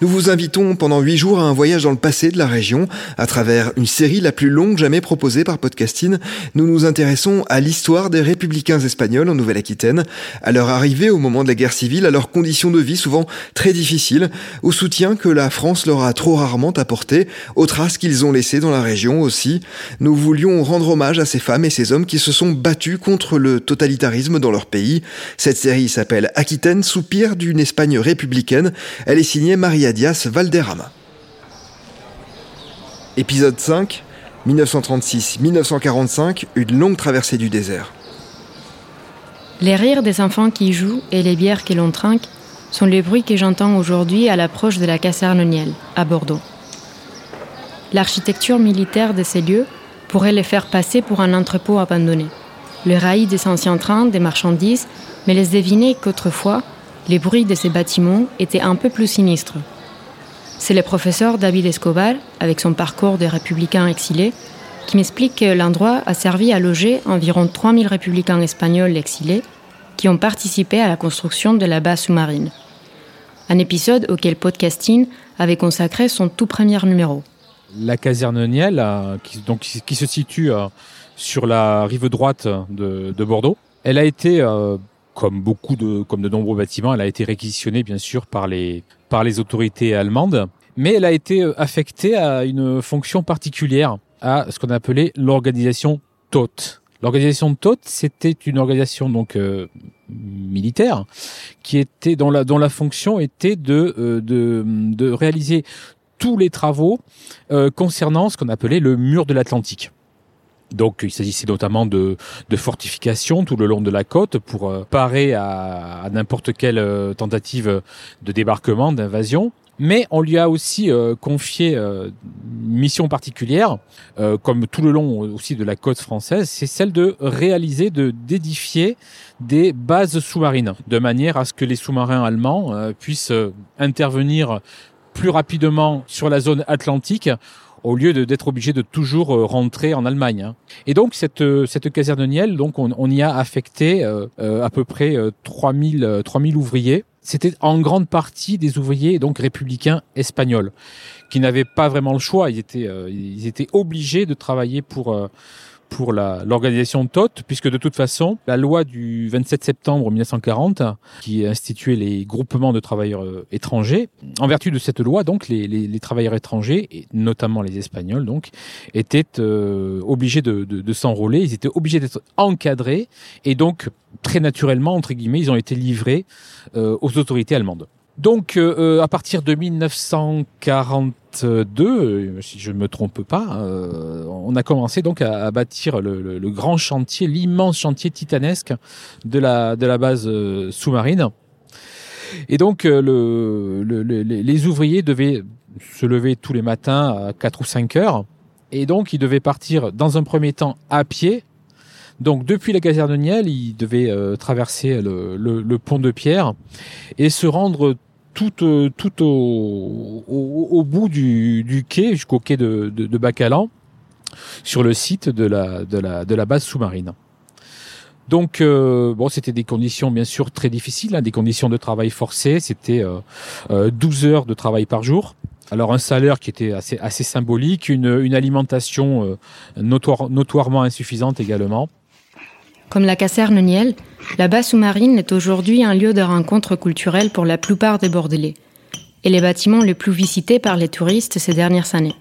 Nous vous invitons pendant huit jours à un voyage dans le passé de la région. À travers une série la plus longue jamais proposée par Podcasting, nous nous intéressons à l'histoire des républicains espagnols en Nouvelle-Aquitaine, à leur arrivée au moment de la guerre civile, à leurs conditions de vie souvent très difficiles, au soutien que la France leur a trop rarement apporté, aux traces qu'ils ont laissées dans la région aussi. Nous voulions rendre hommage à ces femmes et ces hommes qui se sont battus contre le totalitarisme dans leur pays. Cette série s'appelle Aquitaine, soupir d'une Espagne républicaine. Elle est signée Maria Valderrama. Épisode 5, 1936-1945, une longue traversée du désert. Les rires des enfants qui jouent et les bières que l'on trinque sont les bruits que j'entends aujourd'hui à l'approche de la caserne Niel, à Bordeaux. L'architecture militaire de ces lieux pourrait les faire passer pour un entrepôt abandonné. Le rail des anciens trains, des marchandises, mais laisse deviner qu'autrefois, les bruits de ces bâtiments étaient un peu plus sinistres. C'est le professeur David Escobar, avec son parcours de républicain exilé, qui m'explique que l'endroit a servi à loger environ 3000 républicains espagnols exilés qui ont participé à la construction de la base sous-marine. Un épisode auquel Podcasting avait consacré son tout premier numéro. La caserne Niel, qui, donc, qui, se situe euh, sur la rive droite de, de Bordeaux, elle a été euh, comme beaucoup de, nombreux bâtiments, elle a été réquisitionnée bien sûr par les autorités allemandes, mais elle a été euh, affectée à une fonction particulière, à ce qu'on appelait l'organisation TOT. L'organisation TOT, c'était une organisation donc euh, militaire qui était dont la dont la fonction était de euh, de, de réaliser tous les travaux concernant ce qu'on appelait le mur de l'Atlantique. Donc il s'agissait notamment de, de fortifications tout le long de la côte pour euh, parer à, à n'importe quelle euh, tentative de débarquement, d'invasion. Mais on lui a aussi euh, confié une mission particulière, comme tout le long aussi de la côte française, c'est celle de réaliser, de d'édifier des bases sous-marines, de manière à ce que les sous-marins allemands puissent intervenir plus rapidement sur la zone atlantique au lieu d'être obligé de toujours euh, rentrer en Allemagne. Hein. Et donc cette euh, cette caserne Niel, donc on, on, y a affecté euh, à peu près 3000 3000 ouvriers. C'était en grande partie des ouvriers donc républicains espagnols qui n'avaient pas vraiment le choix. Ils étaient ils étaient obligés de travailler pour pour l'organisation TOT, puisque de toute façon, la loi du 27 septembre 1940, qui instituait les groupements de travailleurs euh, étrangers, en vertu de cette loi, donc les, travailleurs étrangers, et notamment les Espagnols, donc, étaient euh, obligés de s'enrôler, ils étaient obligés d'être encadrés, et donc très naturellement, entre guillemets, ils ont été livrés euh, aux autorités allemandes. Donc, euh, à partir de 1942, euh, si je ne me trompe pas, euh, on a commencé donc à, à bâtir le, le, le, grand chantier, l'immense chantier titanesque de la de la base euh, sous-marine. Et donc, euh, le, les ouvriers devaient se lever tous les matins à 4 ou 5 heures. Et donc, ils devaient partir dans un premier temps à pied. Donc, depuis la caserne de Niel, ils devaient traverser le, pont de pierre et se rendre tout, euh, tout au, au, au, bout du, du quai, jusqu'au quai de, de, de Bacalan, sur le site de la, de la, de la base sous-marine. Donc, euh, bon, c'était des conditions bien sûr très difficiles, hein, des conditions de travail forcées. C'était euh, 12 heures de travail par jour. Alors un salaire qui était assez, assez symbolique, une, une alimentation notoire, notoirement insuffisante également. Comme la caserne Niel, la base sous-marine est aujourd'hui un lieu de rencontre culturelle pour la plupart des Bordelais et les bâtiments les plus visités par les touristes ces dernières années.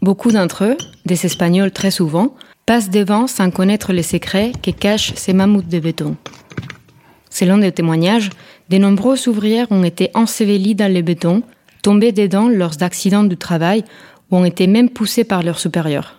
Beaucoup d'entre eux, des Espagnols très souvent, passent devant sans connaître les secrets que cachent ces mammouths de béton. Selon des témoignages, de nombreuses ouvrières ont été ensevelies dans le béton, tombées dedans lors d'accidents du travail ou ont été même poussées par leurs supérieurs.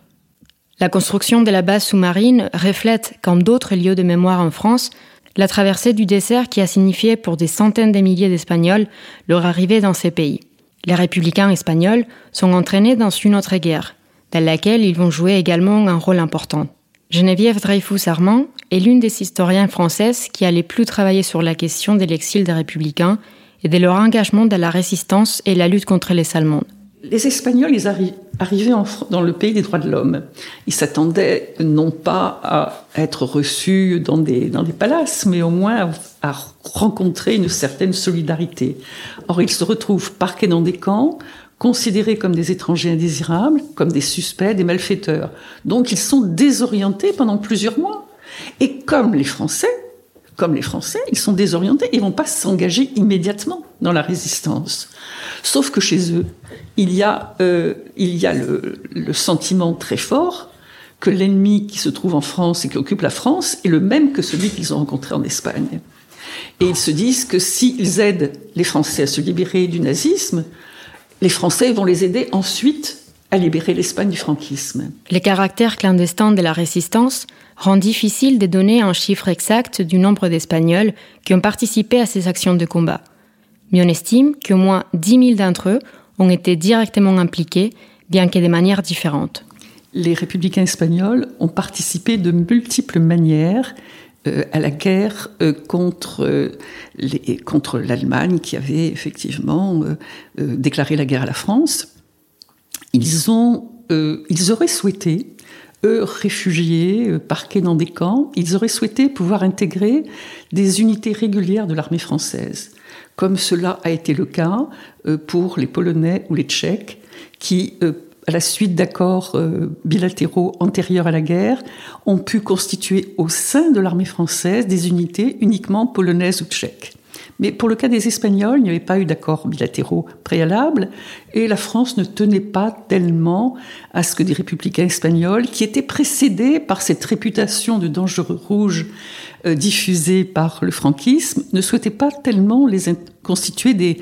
La construction de la base sous-marine reflète, comme d'autres lieux de mémoire en France, la traversée du désert qui a signifié pour des centaines de milliers d'Espagnols leur arrivée dans ces pays. Les républicains espagnols sont entraînés dans une autre guerre, dans laquelle ils vont jouer également un rôle important. Geneviève Dreyfus-Armand est l'une des historiens françaises qui a les plus travaillé sur la question de l'exil des républicains et de leur engagement dans la résistance et la lutte contre les Allemands. Les Espagnols, ils arrivaient dans le pays des droits de l'homme. Ils s'attendaient non pas à être reçus dans des, palaces, mais au moins à, rencontrer une certaine solidarité. Or, ils se retrouvent parqués dans des camps, considérés comme des étrangers indésirables, comme des suspects, des malfaiteurs. Donc, ils sont désorientés pendant plusieurs mois. Et comme les Français, comme les Français, ils sont désorientés, ils vont pas s'engager immédiatement dans la résistance. Sauf que chez eux, il y a, euh, il y a le, le sentiment très fort que l'ennemi qui se trouve en France et qui occupe la France est le même que celui qu'ils ont rencontré en Espagne. Et ils se disent que s'ils aident les Français à se libérer du nazisme, les Français vont les aider ensuite à libérer l'Espagne du franquisme. Les caractères clandestins de la résistance rend difficile de donner un chiffre exact du nombre d'Espagnols qui ont participé à ces actions de combat. Mais on estime qu'au moins 10 000 d'entre eux ont été directement impliqués, bien que de manière différente. Les républicains espagnols ont participé de multiples manières euh, à la guerre euh, contre, euh, contre l'Allemagne qui avait effectivement déclaré la guerre à la France. Ils, ont, ils auraient souhaité eux, réfugiés, parqués dans des camps, ils auraient souhaité pouvoir intégrer des unités régulières de l'armée française, comme cela a été le cas euh, pour les Polonais ou les Tchèques, qui, euh, à la suite d'accords bilatéraux antérieurs à la guerre, ont pu constituer au sein de l'armée française des unités uniquement polonaises ou tchèques. Mais pour le cas des Espagnols, il n'y avait pas eu d'accords bilatéraux préalables et la France ne tenait pas tellement à ce que des républicains espagnols, qui étaient précédés par cette réputation de dangereux rouges euh, diffusée par le franquisme, ne souhaitaient pas tellement les constituer des,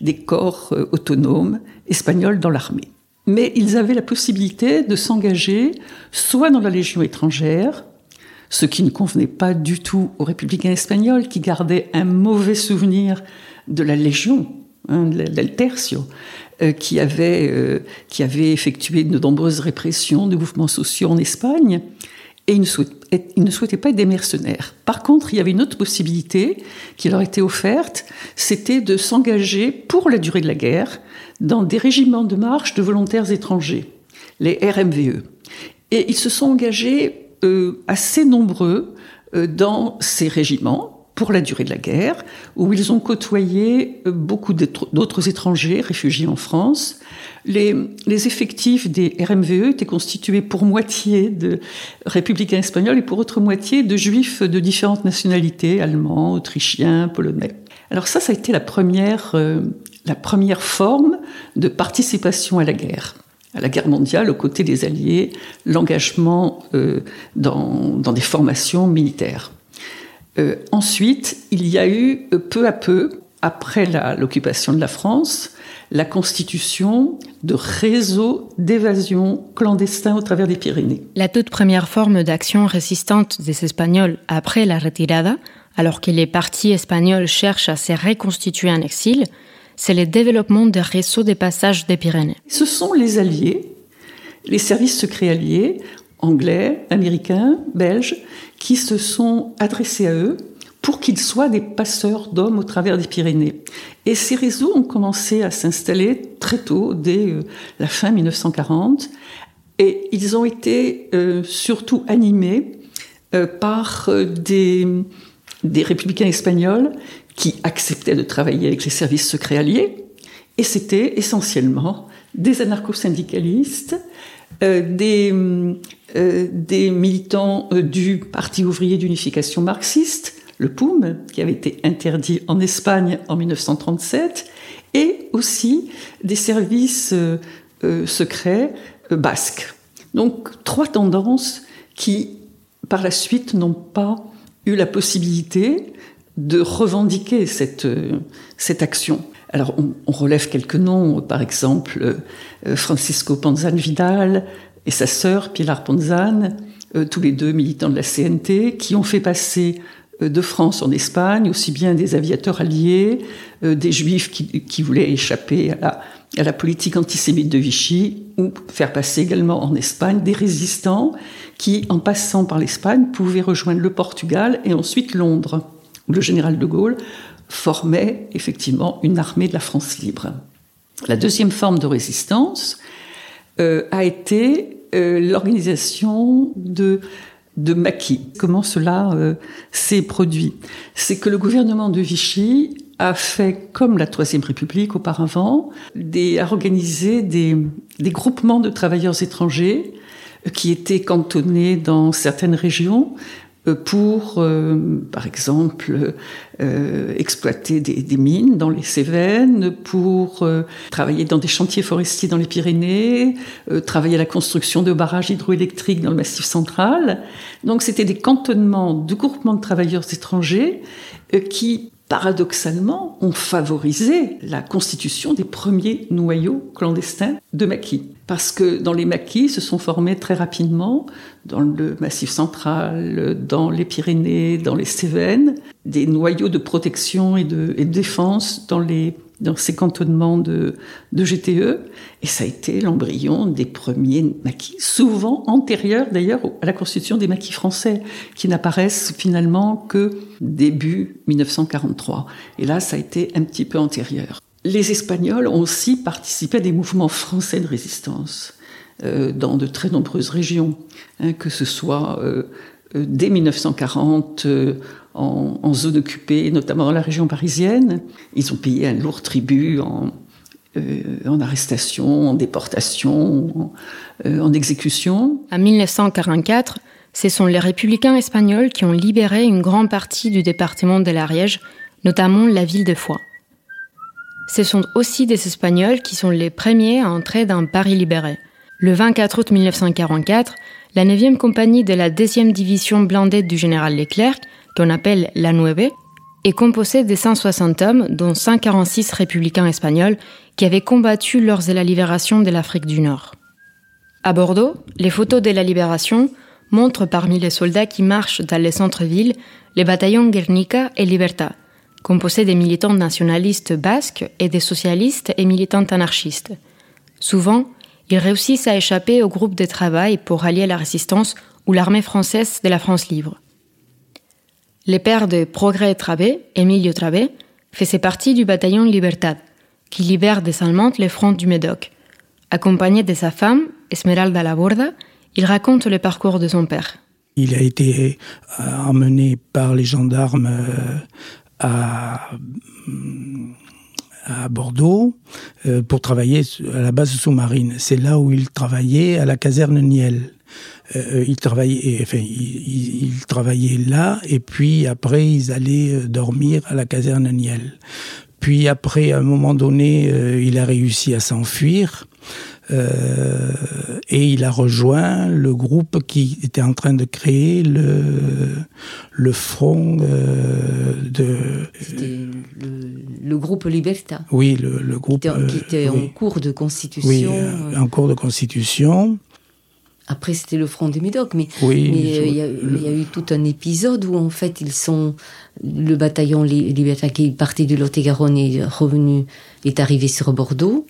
des corps euh, autonomes espagnols dans l'armée. Mais ils avaient la possibilité de s'engager soit dans la Légion étrangère, ce qui ne convenait pas du tout aux républicains espagnols qui gardaient un mauvais souvenir de la Légion, hein, del Tercio, euh, qui, avait, euh, qui avait effectué de nombreuses répressions de mouvements sociaux en Espagne, et ils ne, souhaitaient, ils ne souhaitaient pas être des mercenaires. Par contre, il y avait une autre possibilité qui leur était offerte, c'était de s'engager pour la durée de la guerre dans des régiments de marche de volontaires étrangers, les RMVE. Et ils se sont engagés euh, assez nombreux euh, dans ces régiments pour la durée de la guerre, où ils ont côtoyé euh, beaucoup d'autres étrangers réfugiés en France. Les, les, effectifs des RMVE étaient constitués pour moitié de républicains espagnols et pour autre moitié de juifs de différentes nationalités, allemands, autrichiens, polonais. Alors ça, ça a été la première, euh, la première forme de participation à la guerre la guerre mondiale aux côtés des Alliés, l'engagement euh, dans, dans, des formations militaires. Euh, ensuite, il y a eu euh, peu à peu, après l'occupation de la France, la constitution de réseaux d'évasion clandestins au travers des Pyrénées. La toute première forme d'action résistante des Espagnols après la retirada, alors que les partis espagnols cherchent à se reconstituer en exil, c'est le développement des réseaux de passage des Pyrénées. Ce sont les alliés, les services secrets alliés, anglais, américains, belges, qui se sont adressés à eux pour qu'ils soient des passeurs d'hommes au travers des Pyrénées. Et ces réseaux ont commencé à s'installer très tôt, dès euh, la fin 1940, Et ils ont été surtout animés par des, des républicains espagnols qui acceptaient de travailler avec les services secrets alliés. Et c'était essentiellement des anarcho-syndicalistes, des, des militants du Parti ouvrier d'unification marxiste, le POUM, qui avait été interdit en Espagne en 1937, et aussi des services euh, euh, secrets euh, basques. Donc trois tendances qui, par la suite, n'ont pas eu la possibilité de revendiquer cette, cette action. Alors, on, on, relève quelques noms, par exemple Francisco Panzan Vidal et sa sœur Pilar Panzan, tous les deux militants de la CNT, qui ont fait passer euh, de France en Espagne, aussi bien des aviateurs alliés, euh, des juifs qui, voulaient échapper à la, politique antisémite de Vichy, ou faire passer également en Espagne des résistants qui, en passant par l'Espagne, pouvaient rejoindre le Portugal et ensuite Londres, le général de Gaulle formait effectivement une armée de la France libre. La deuxième forme de résistance euh, a été l'organisation de de maquis. Comment cela euh, s'est produit? C'est que le gouvernement de Vichy a fait, comme la Troisième République auparavant, des, a organisé des, des groupements de travailleurs étrangers qui étaient cantonnés dans certaines régions euh, pour, euh, par exemple, euh, exploiter des, des, mines dans les Cévennes, pour euh, travailler dans des chantiers forestiers dans les Pyrénées, euh, travailler à la construction de barrages hydroélectriques dans le Massif central. Donc c'était des cantonnements de groupements de travailleurs étrangers qui paradoxalement, ont favorisé la constitution des premiers noyaux clandestins de maquis. Parce que dans les maquis se sont formés très rapidement, dans le Massif central, dans les Pyrénées, dans les Cévennes, des noyaux de protection et de, et de défense dans les dans ces cantonnements de, de GTE. Et ça a été l'embryon des premiers maquis, souvent antérieurs d'ailleurs à la constitution des maquis français, qui n'apparaissent finalement que début 1943. Et là, ça a été un petit peu antérieur. Les Espagnols ont aussi participé à des mouvements français de résistance euh, dans de très nombreuses régions, hein, que ce soit euh, euh dès 1940 en, zone occupée, notamment dans la région parisienne. Ils ont payé un lourd tribut en, euh, en arrestation, en déportation, en, euh, en exécution. En 1944, ce sont les républicains espagnols qui ont libéré une grande partie du département de l'Ariège, notamment la ville de Foix. Ce sont aussi des Espagnols qui sont les premiers à entrer dans Paris libéré. Le 24 août 1944, la 9e compagnie de la 2e division blindée du général Leclerc qu'on appelle la Nueve, est composée de 160 hommes, dont 146 républicains espagnols, qui avaient combattu lors de la libération de l'Afrique du Nord. À Bordeaux, les photos de la libération montrent parmi les soldats qui marchent dans les centres-villes les bataillons Guernica et Libertad, composés des militants nationalistes basques et des socialistes et militants anarchistes. Souvent, ils réussissent à échapper au groupe de travail pour allier la résistance ou l'armée française de la France libre. Le père de Progrès Trabé, Emilio Trabé, faisait partie du bataillon Libertad, qui libère des Allemands les fronts du Médoc. Accompagné de sa femme, Esmeralda Laborda, il raconte le parcours de son père. Il a été euh, emmené par les gendarmes euh, à, à Bordeaux euh, pour travailler à la base sous-marine. C'est là où il travaillait à la caserne Niel. Euh, ils travaillaient, enfin, ils, ils, travaillaient là, et puis après, ils allaient euh, dormir à la caserne Niel. Puis après, à un moment donné, euh, il a réussi à s'enfuir. Euh, et il a rejoint le groupe qui était en train de créer le, le front euh, de... Le, le, groupe Liberta. Oui, le, le groupe... Qui était, qui était oui. en cours de constitution. Oui, en cours de constitution. Après, c'était le front du Médoc, mais oui, mais il y, y, a eu tout un épisode où en fait ils sont le bataillon Libertad qui partait de Lot-et-Garonne est revenu, est arrivé sur Bordeaux,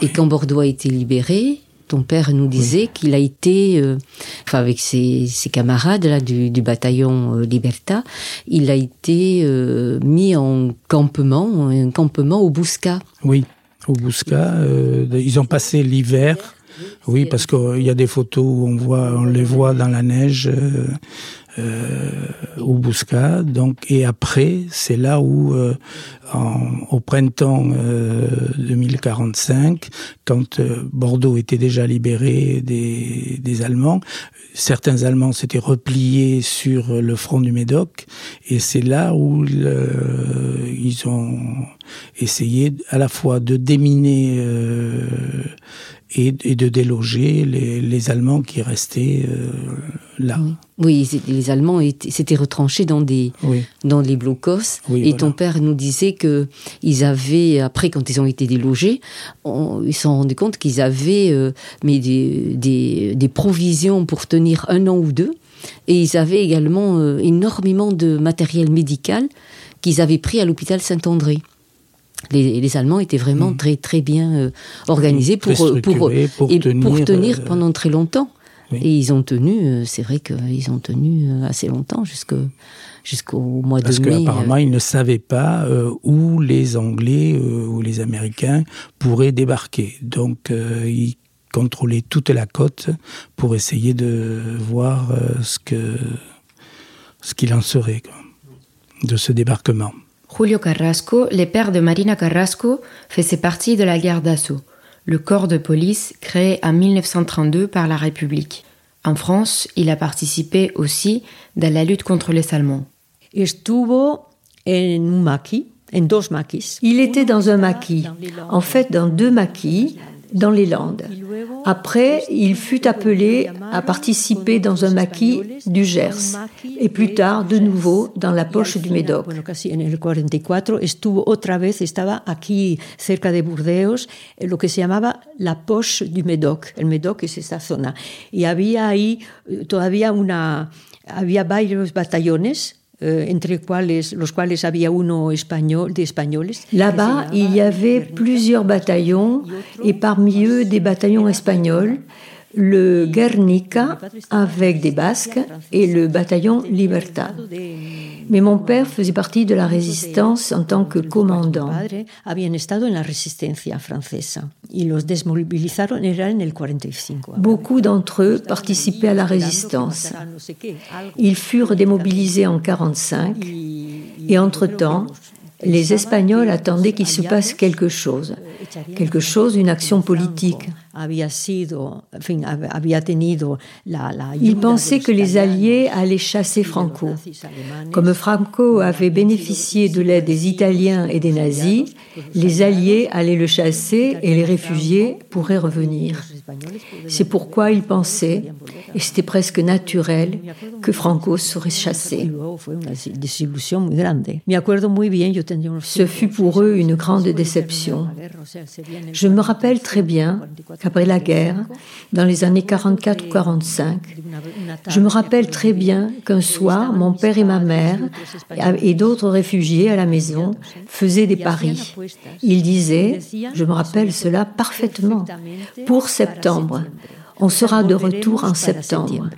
oui. et quand Bordeaux a été libéré, ton père nous disait oui. qu'il a été, euh, enfin avec ses, ses, camarades là du, du bataillon euh, Libertad, il a été euh, mis en campement, un campement au Bouscat. Oui, au Bouscat, ils ont passé l'hiver Oui, parce qu'il y a des photos où on voit, on les voit dans la neige. Euh, euh, au Bousca. Donc, et après, c'est là où, euh, au printemps 2045, euh, quand Bordeaux était déjà libéré des, des Allemands, certains Allemands s'étaient repliés sur le front du Médoc, et c'est là où ils ont essayé à la fois de déminer et, de déloger les, Allemands qui restaient euh, là. Oui, les Allemands s'étaient retranchés dans des dans les blocos. et ton père nous disait que ils avaient après quand ils ont été délogés, ils se sont rendus compte qu'ils avaient euh, mais des, des, des, provisions pour tenir un an ou deux. Et ils avaient également euh, énormément de matériel médical qu'ils avaient pris à l'hôpital Saint-André les, Allemands étaient vraiment mm. très très bien euh, organisés pour euh, pour, pour, tenir, euh, pendant très longtemps. Et ils ont tenu, c'est vrai qu'ils ont tenu assez longtemps jusqu'au mois de mai. Parce qu'apparemment, ils ne savaient pas où les Anglais ou les Américains pourraient débarquer. Donc, ils contrôlaient toute la côte pour essayer de voir ce que ce qu'il en serait de ce débarquement. Julio Carrasco, le père de Marina Carrasco, faisait partie de la guerre d'assaut, le corps de police créé en 1932 par la République. En France, il a participé aussi dans la lutte contre les Allemands. Il était dans un maquis, en fait dans deux maquis, dans les Landes. Après, il fut appelé à participer dans un maquis du Gers et plus tard de nouveau dans la poche du Médoc. En el 44 estuvo otra vez, estaba aquí cerca de Burdeos, lo que se llamaba la poche du Médoc. El Médoc es esa zona. Y había ahí eh, todavía una, había varios batallones euh, entre cuales, los cuales había uno espagnol, de espagnoles. Là-bas, il y avait plusieurs bataillons et parmi eux des bataillons espagnols le Guernica avec des Basques et le bataillon Libertad. Mais mon père faisait partie de la résistance en tant que commandant. Beaucoup d'entre eux participaient à la résistance. Ils furent démobilisés en 1945 et entre-temps, les Espagnols attendaient qu'il se passe quelque chose, quelque chose, une action politique. Ils pensaient que les Alliés allaient chasser Franco. Comme Franco avait bénéficié de l'aide des Italiens et des nazis, les Alliés allaient le chasser et les réfugiés pourraient revenir. C'est pourquoi ils pensaient, et c'était presque naturel, que Franco serait chassé. Ce fut pour eux une grande déception. Je me rappelle très bien qu'après la guerre, dans les années 44 ou 45, je me rappelle très bien qu'un soir, mon père et ma mère et d'autres réfugiés à la maison faisaient des paris. Ils disaient, je me rappelle cela parfaitement, pour septembre, on sera de retour en septembre.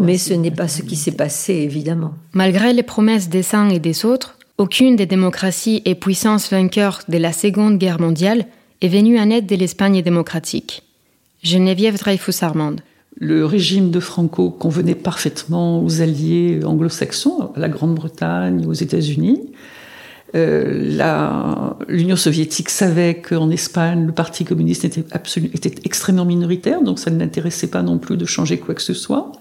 Mais ce n'est pas ce qui s'est passé, évidemment. Malgré les promesses des uns et des autres, aucune des démocraties et puissances vainqueurs de la Seconde Guerre mondiale est venue en aide de l'Espagne démocratique. Geneviève Dreyfus-Armand. Le régime de Franco convenait parfaitement aux alliés anglo-saxons, à la Grande-Bretagne, aux États-Unis. Euh, L'Union soviétique savait qu'en Espagne, le Parti communiste était, extrêmement minoritaire, donc ça ne l'intéressait pas non plus de changer quoi que ce soit.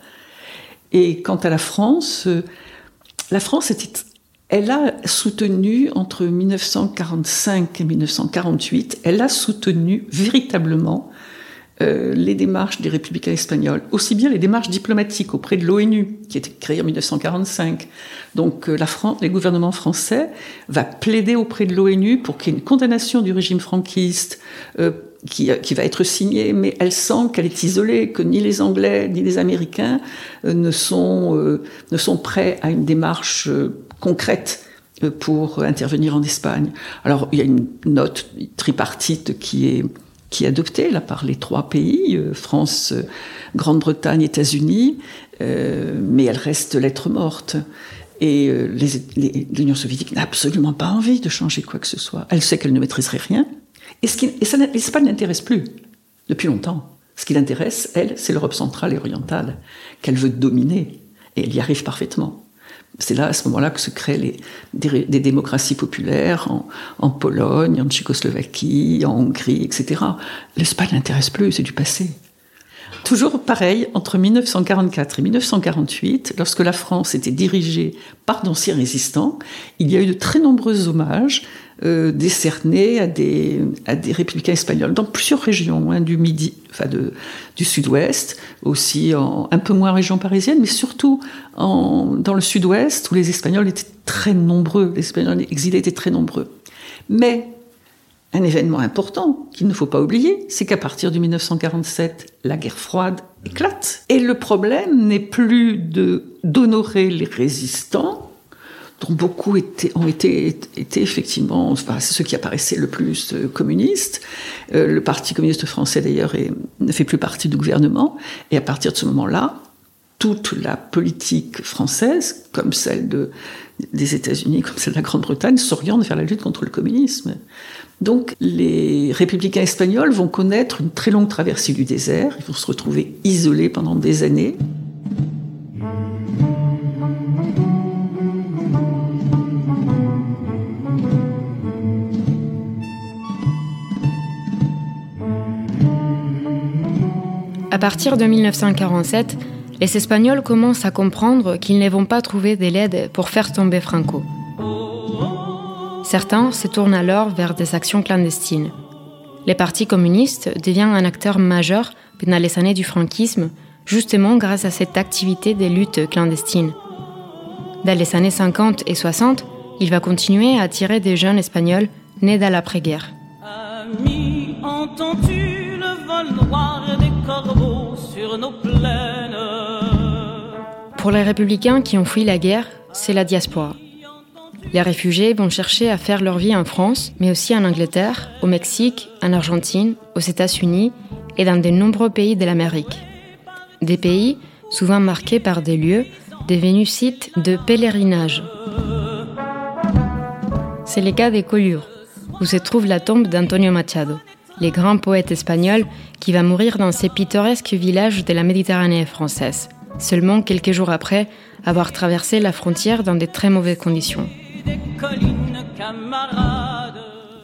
Et quant à la France, euh, la France était elle a soutenu entre 1945 et 1948, elle a soutenu véritablement euh, les démarches des républicains espagnols, aussi bien les démarches diplomatiques auprès de l'ONU, qui était créée en 1945. Donc euh, la France, les gouvernements français va plaider auprès de l'ONU pour qu'il y ait une condamnation du régime franquiste. Euh, qui, qui, va être signée, mais elle sent qu'elle est isolée, que ni les Anglais ni les Américains ne sont prêts à une démarche concrète pour intervenir en Espagne. Alors il y a une note tripartite qui est qui adoptée là par les trois pays, euh, France, euh, Grande-Bretagne, États-Unis, euh, mais elle reste lettre morte. Et l'Union soviétique n'a absolument pas envie de changer quoi que ce soit. Elle sait qu'elle ne maîtriserait rien. Et, ce qui, et ça, l'Espagne n'intéresse plus depuis longtemps. Ce qui l'intéresse, elle, c'est l'Europe centrale et orientale, qu'elle veut dominer. Et elle y arrive parfaitement. C'est là, à ce moment-là, que se créent les, des, démocraties populaires en, en, Pologne, en Tchécoslovaquie, en Hongrie, etc. L'Espagne n'intéresse plus, c'est du passé. Toujours pareil, entre 1944 et 1948, lorsque la France était dirigée par d'anciens résistants, il y a eu de très nombreux hommages euh, décernés à des, à des républicains espagnols dans plusieurs régions, hein, du Midi, enfin de, du Sud-Ouest, aussi en, un peu moins en région parisienne, mais surtout en, dans le Sud-Ouest où les Espagnols étaient très nombreux, les Espagnols exilés étaient très nombreux. Mais un événement important qu'il ne faut pas oublier, c'est qu'à partir de 1947, la guerre froide éclate. Et le problème n'est plus d'honorer les résistants, dont beaucoup ont été, effectivement enfin, ceux qui apparaissaient le plus euh, communistes. Euh, le Parti communiste français, d'ailleurs, ne fait plus partie du gouvernement. Et à partir de ce moment-là, toute la politique française, comme celle de, des États-Unis, comme celle de la Grande-Bretagne, s'oriente vers la lutte contre le communisme. Donc les républicains espagnols vont connaître une très longue traversée du désert, ils vont se retrouver isolés pendant des années. À partir de 1947, les Espagnols commencent à comprendre qu'ils ne vont pas trouver de l'aide pour faire tomber Franco. Certains se tournent alors vers des actions clandestines. Le Parti communiste devient un acteur majeur pendant les années du franquisme, justement grâce à cette activité des luttes clandestines. Dans les années 50 et 60, il va continuer à attirer des jeunes espagnols nés dans l'après-guerre. Pour les républicains qui ont fui la guerre, c'est la diaspora. Les réfugiés vont chercher à faire leur vie en France, mais aussi en Angleterre, au Mexique, en Argentine, aux États-Unis et dans de nombreux pays de l'Amérique. Des pays souvent marqués par des lieux devenus sites de pèlerinage. C'est le cas des Collioures, où se trouve la tombe d'Antonio Machado, le grand poète espagnol qui va mourir dans ces pittoresques villages de la Méditerranée française, seulement quelques jours après avoir traversé la frontière dans de très mauvaises conditions.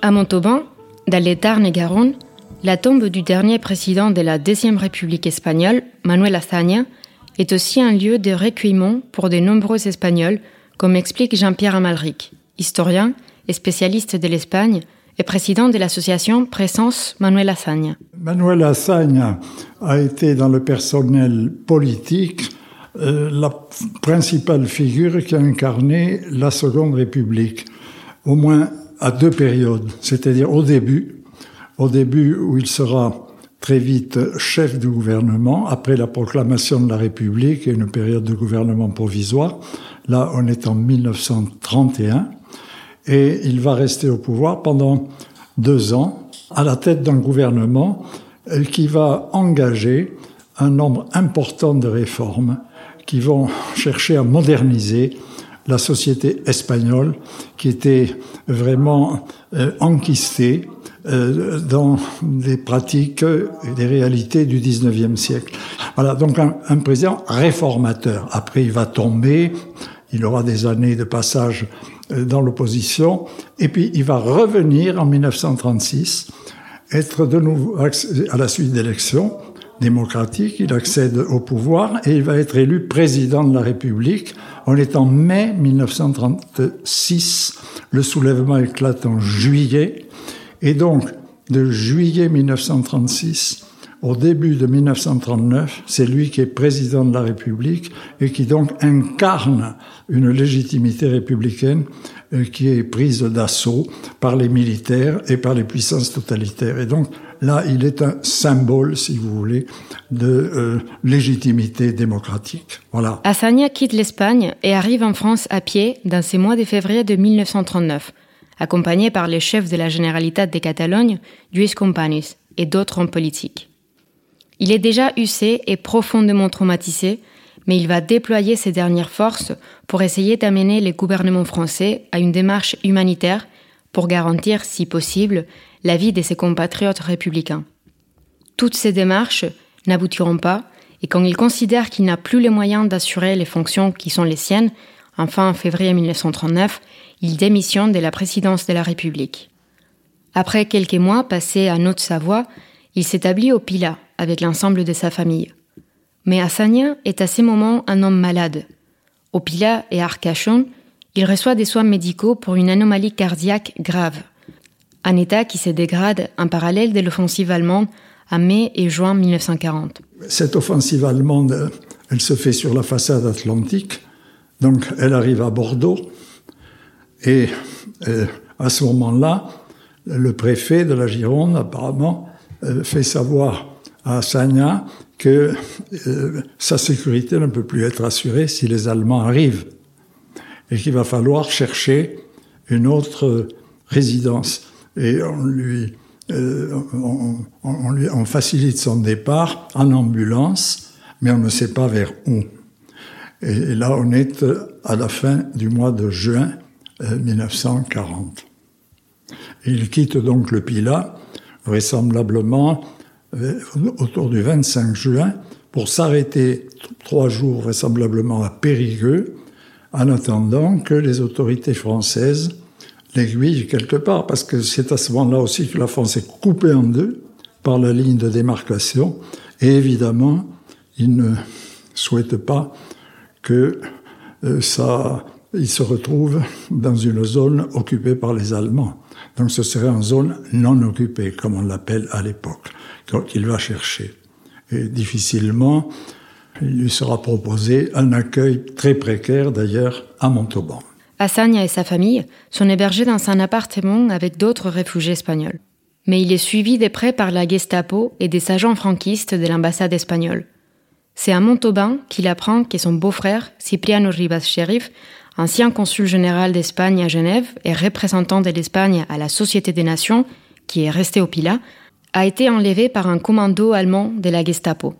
À Montauban, dans les Tarn et Garonne, la tombe du dernier président de la Deuxième République espagnole, Manuel Azaña, est aussi un lieu de recueillement pour de nombreux Espagnols, comme explique Jean-Pierre Amalric, historien et spécialiste de l'Espagne et président de l'association Présence Manuel Azaña. Manuel Azaña a été dans le personnel politique euh, la principale figure qui a incarné la Seconde République, au moins à deux périodes, c'est-à-dire au début, au début où il sera très vite chef du gouvernement, après la proclamation de la République et une période de gouvernement provisoire. Là, on est en 1931, et il va rester au pouvoir pendant deux ans, à la tête d'un gouvernement euh, qui va engager un nombre important de réformes qui vont chercher à moderniser la société espagnole qui était vraiment euh, enquistée euh, dans des pratiques et des réalités du 19e siècle. Voilà, donc un, président réformateur. Après, il va tomber, il aura des années de passage dans l'opposition, et puis il va revenir en 1936, être de nouveau à la suite d'élections, démocratique, il accède au pouvoir et il va être élu président de la République. On est en mai 1936, le soulèvement éclate en juillet, et donc de juillet 1936 au début de 1939, c'est lui qui est président de la République et qui donc incarne une légitimité républicaine euh, qui est prise d'assaut par les militaires et par les puissances totalitaires. Et donc, Là, il est un symbole, si vous voulez, de euh, légitimité démocratique. Voilà. Assania quitte l'Espagne et arrive en France à pied dans ces mois de février de 1939, accompagné par les chefs de la Généralitat de Catalogne, Lluís Companys et d'autres hommes politiques. Il est déjà usé et profondément traumatisé, mais il va déployer ses dernières forces pour essayer d'amener les gouvernements français à une démarche humanitaire pour garantir, si possible, la vie de ses compatriotes républicains. Toutes ces démarches n'aboutiront pas, et quand il considère qu'il n'a plus les moyens d'assurer les fonctions qui sont les siennes, en fin février 1939, il démissionne de la présidence de la République. Après quelques mois passés à Haute-Savoie, il s'établit au Pilat avec l'ensemble de sa famille. Mais Assagna est à ces moments un homme malade. Au Pilat et à Arcachon, il reçoit des soins médicaux pour une anomalie cardiaque grave, un état qui se dégrade en parallèle de l'offensive allemande à mai et juin 1940. Cette offensive allemande, elle se fait sur la façade atlantique, donc elle arrive à Bordeaux, et euh, à ce moment-là, le préfet de la Gironde, apparemment, fait savoir à Sagna que euh, sa sécurité ne peut plus être assurée si les Allemands arrivent et qu'il va falloir chercher une autre résidence. Et on lui, euh, on, on, facilite son départ en ambulance, mais on ne sait pas vers où. Et, là, on est à la fin du mois de juin 1940. Euh, il quitte donc le Pilat, vraisemblablement euh, autour du 25 juin, pour s'arrêter trois jours vraisemblablement à Périgueux, en attendant que les autorités françaises l'aiguillent quelque part, parce que c'est à ce moment-là aussi que la France est coupée en deux par la ligne de démarcation, et évidemment, il ne souhaite pas que euh, ça, il se retrouve dans une zone occupée par les Allemands. Donc ce serait une zone non occupée, comme on l'appelle à l'époque, qu'il va chercher. Et difficilement, il lui sera proposé un accueil très précaire d'ailleurs à Montauban. Assagna et sa famille sont hébergés dans un appartement avec d'autres réfugiés espagnols. Mais il est suivi de près par la Gestapo et des agents franquistes de l'ambassade espagnole. C'est à Montauban qu'il apprend que son beau-frère, Cipriano Rivas Sheriff, ancien consul général d'Espagne à Genève et représentant de l'Espagne à la Société des Nations, qui est resté au Pilat, a été enlevé par un commando allemand de la Gestapo.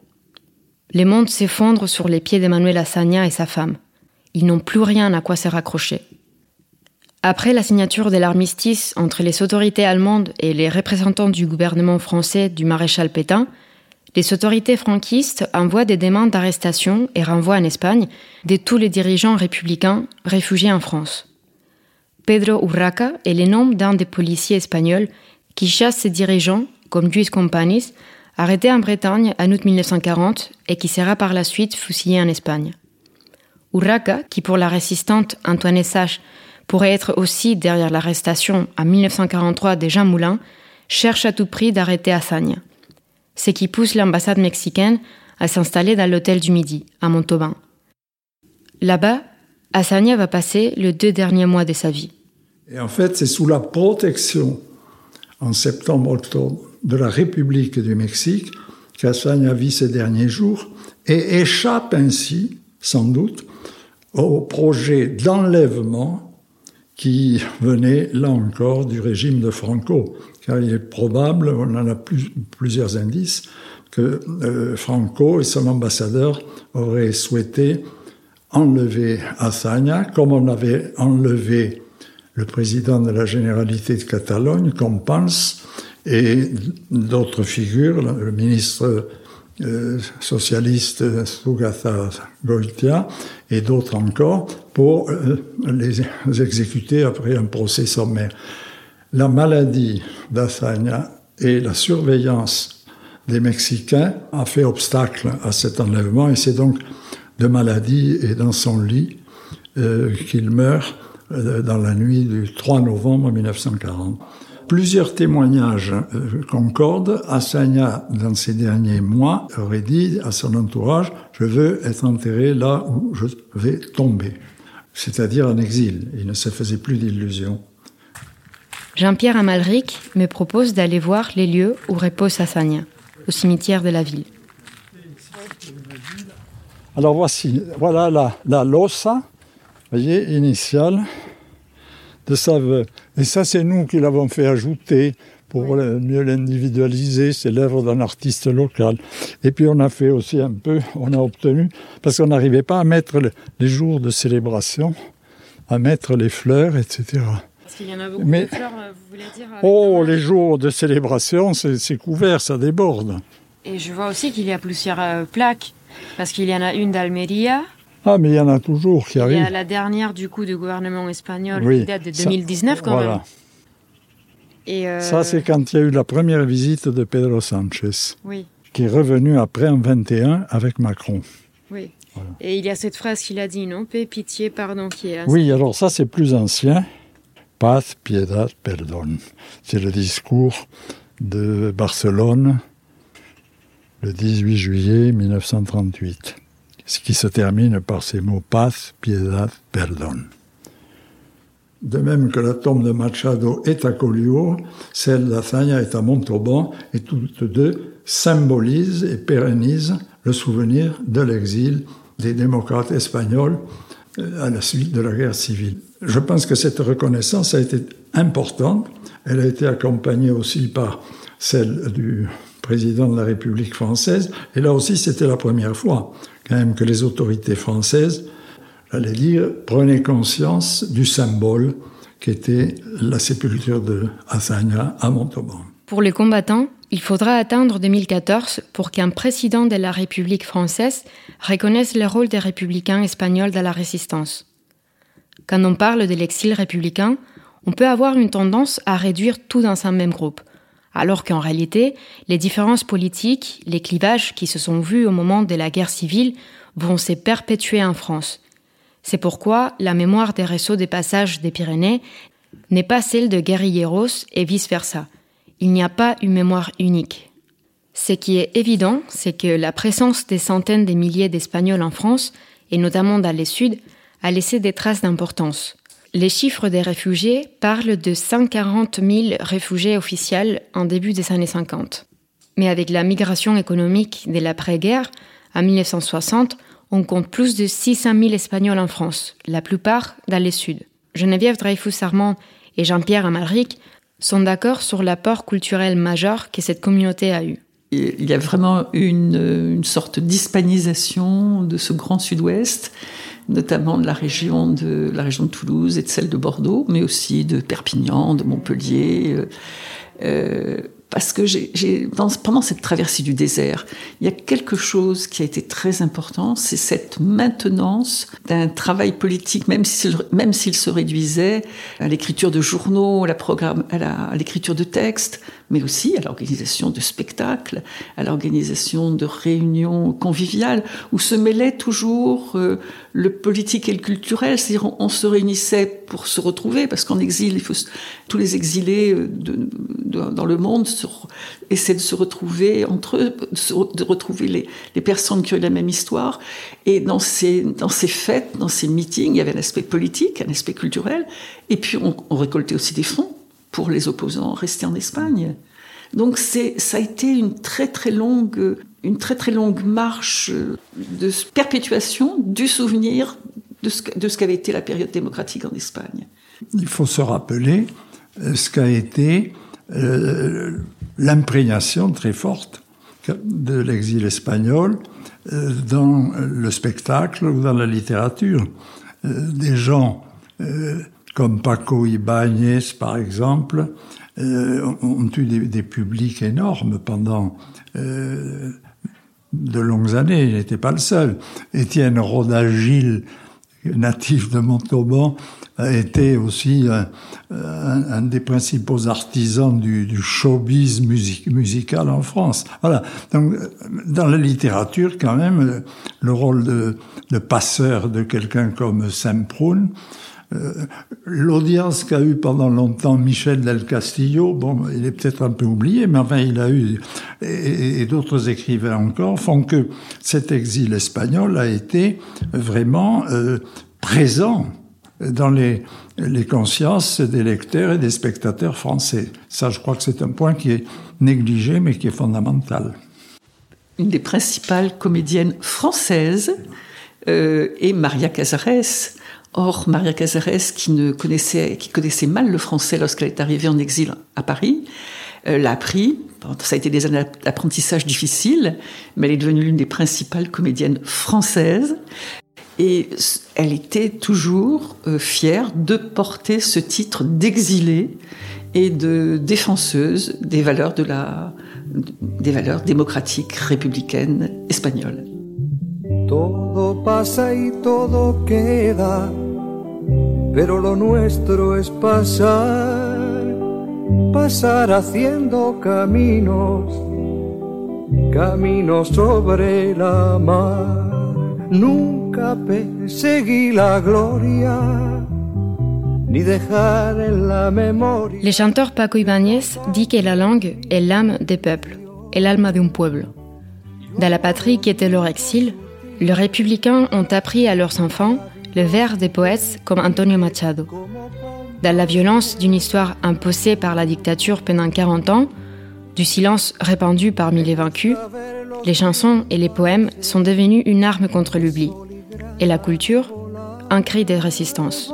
Les mondes s'effondrent sur les pieds d'Emmanuel Assagna et sa femme. Ils n'ont plus rien à quoi se raccrocher. Après la signature de l'armistice entre les autorités allemandes et les représentants du gouvernement français du maréchal Pétain, les autorités franquistes envoient des demandes d'arrestation et renvoient en Espagne de tous les dirigeants républicains réfugiés en France. Pedro Urraca est le nom d'un des policiers espagnols qui chasse ces dirigeants, comme Luis Companys, arrêté en Bretagne en août 1940 et qui sera par la suite fusillé en Espagne. Urraca, qui pour la résistante Antoine Sage pourrait être aussi derrière l'arrestation en 1943 de Jean Moulin, cherche à tout prix d'arrêter Assagne. Ce qui pousse l'ambassade mexicaine à s'installer dans l'hôtel du Midi, à Montauban. Là-bas, Assagne va passer les deux derniers mois de sa vie. Et en fait, c'est sous la protection, en septembre-octobre, de la République du Mexique qu'Assagna vit ces derniers jours et échappe ainsi, sans doute, au projet d'enlèvement qui venait, là encore, du régime de Franco. Car il est probable, on en a plusieurs indices, que euh, Franco et son ambassadeur auraient souhaité enlever Assagna, comme on avait enlevé le président de la Généralité de Catalogne, pense et d'autres figures, le ministre euh, socialiste Sugatha Goitia et d'autres encore, pour euh, les exécuter après un procès sommaire. La maladie d'Assagna et la surveillance des Mexicains a fait obstacle à cet enlèvement et c'est donc de maladie et dans son lit euh, qu'il meurt dans la nuit du 3 novembre 1940. Plusieurs témoignages euh, concordent. Assagna, dans ces derniers mois, aurait dit à son entourage Je veux être enterré là où je vais tomber, c'est-à-dire en exil. Il ne se faisait plus d'illusions. Jean-Pierre Amalric me propose d'aller voir les lieux où repose Assagna, au cimetière de la ville. Alors voici, voilà la, la losa, voyez, initiale de sa et ça, c'est nous qui l'avons fait ajouter pour mieux l'individualiser. C'est l'œuvre d'un artiste local. Et puis on a fait aussi un peu, on a obtenu, parce qu'on n'arrivait pas à mettre les jours de célébration, à mettre les fleurs, etc. Parce qu'il y en a beaucoup Mais- de fleurs, vous voulez dire Oh, les jours de célébration, c'est couvert, ça déborde. Et je vois aussi qu'il y a plusieurs euh, plaques. Parce qu'il y en a une d'Almeria, Ah, mais il y en a toujours qui il y arrivent. a la dernière du coup du gouvernement espagnol Oui, qui date de ça- 2019 quand voilà. même. Et euh, Ça, c'est quand il y a eu la première visite de Pedro Sanchez, Oui, qui est revenu après en 21 avec Macron. oui. Et il y a cette phrase qu'il a dit, non? Paix, pitié, pardon, qui est Oui, alors ça, c'est plus ancien. Paz, piedad, perdón. C'est le discours de Barcelone le 18 juillet 1938, ce qui se termine par ces mots Paz, piedad, perdón. De même que la tombe de Machado est à Collioure, celle d'Azaña est à Montauban, et toutes deux symbolisent et pérennisent le souvenir de l'exil des démocrates espagnols à la suite de la guerre civile. Je pense que cette reconnaissance a été importante. Elle a été accompagnée aussi par celle du président de la République française. Et là aussi, c'était la première fois quand même que les autorités françaises j'allais dire, prenaient conscience du symbole qu'était la sépulture de Azaña à Montauban. Pour les combattants, il faudra attendre 2014 pour qu'un président de la République française reconnaisse le rôle des républicains espagnols dans la résistance. Quand on parle de l'exil républicain, on peut avoir une tendance à réduire tout dans un même groupe, alors qu'en réalité, les différences politiques, les clivages qui se sont vus au moment de la guerre civile vont se perpétuer en France. C'est pourquoi la mémoire des réseaux des passages des Pyrénées n'est pas celle de guerrilleros et vice-versa. Il n'y a pas une mémoire unique. Ce qui est évident, c'est que la présence des centaines de milliers d'Espagnols en France, et notamment dans les Sud, a laissé des traces d'importance. Les chiffres des réfugiés parlent de 140 000 réfugiés officiels en début des années 50. Mais avec la migration économique de l'après-guerre, en 1960, on compte plus de 600 000 Espagnols en France, la plupart dans les Sud. Geneviève Dreyfus-Armand et Jean-Pierre Amalric sont d'accord sur l'apport culturel majeur que cette communauté a eu. Il y a vraiment une, une sorte d'hispanisation de ce grand sud-ouest, notamment de la région de la région de Toulouse et de celle de Bordeaux, mais aussi de Perpignan, de Montpellier. euh, euh, parce que j'ai, pendant cette traversée du désert, il y a quelque chose qui a été très important, c'est cette maintenance d'un travail politique, même s'il, même se réduisait à l'écriture de journaux, à, à, l'écriture de textes, mais aussi à l'organisation de spectacles, à l'organisation de réunions conviviales, où se mêlait toujours euh, le politique et le culturel. C'est-à-dire, on, se réunissait pour se retrouver, parce qu'en exil, il faut tous les exilés euh, de- de- dans le monde se de se retrouver entre eux, de, retrouver les, les personnes qui ont eu la même histoire. Et dans ces, dans ces fêtes, dans ces meetings, il y avait un aspect politique, un aspect culturel, et puis on, on récoltait aussi des fonds pour les opposants restés en Espagne. Donc c'est, ça a été une très très longue, une très très longue marche de perpétuation du souvenir de ce, de ce qu'avait été la période démocratique en Espagne. Il faut se rappeler euh, ce qu'a été euh, l'imprégnation très forte de l'exil espagnol euh, dans le spectacle ou dans la littérature. Euh, des gens comme Paco Ibáñez, par exemple, ont eu des, des publics énormes pendant de longues années. Il n'était pas le seul. Étienne Rodagil, natif de Montauban, a été aussi un, un- des principaux artisans du, showbiz music- musical en France. Voilà. Donc, euh, dans la littérature, quand même, euh, le rôle de, de passeur de quelqu'un comme Sam Proun, euh, L'audience qu'a eu pendant longtemps Michel del Castillo, bon, il est peut-être un peu oublié, mais enfin, il a eu, et, d'autres écrivains encore, font que cet exil espagnol a été vraiment euh, présent dans les, les consciences des lecteurs et des spectateurs français. Ça, je crois que c'est un point qui est négligé, mais qui est fondamental. Une des principales comédiennes françaises euh, est Maria Cazares. Or, Maria Cazares, qui, ne connaissait, qui connaissait mal le français lorsqu'elle est arrivée en exil à Paris, euh, l'a appris. Ça a été des années d'apprentissage difficiles, mais elle est devenue l'une des principales comédiennes françaises. Et elle était toujours euh, fière de porter ce titre d'exilée et de défenseuse des valeurs de la, des valeurs démocratiques républicaines espagnoles. Todo pasa y todo queda, pero lo nuestro es pasar, pasar haciendo caminos, caminos sobre la mar. Nunca perseguí la gloria. Ni dejar en la memoria. Le chanteur Paco Ibáñez dit que la langue est l'âme des peuples, et l'alma d'un pueblo. Dans la patrie qui était leur exil, les républicains ont appris à leurs enfants le vers des poètes comme Antonio Machado. Dans la violence d'une histoire imposée par la dictature pendant 40 ans, du silence répandu parmi les vaincus, les chansons et les poèmes sont devenus une arme contre l'oubli, et la culture, un cri de résistance.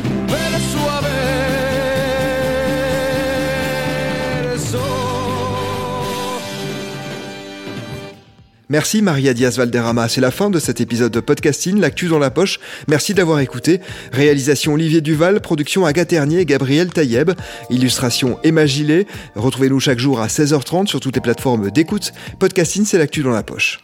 Merci Maria Diaz Valderrama. C'est la fin de cet épisode de podcasting, l'actu dans la poche. Merci d'avoir écouté. Réalisation Olivier Duval, production Agathe Ternier et Gabriel Taïeb, illustration Emma Gillet. Retrouvez-nous chaque jour à 16h30 sur toutes les plateformes d'écoute. Podcasting, c'est l'actu dans la poche.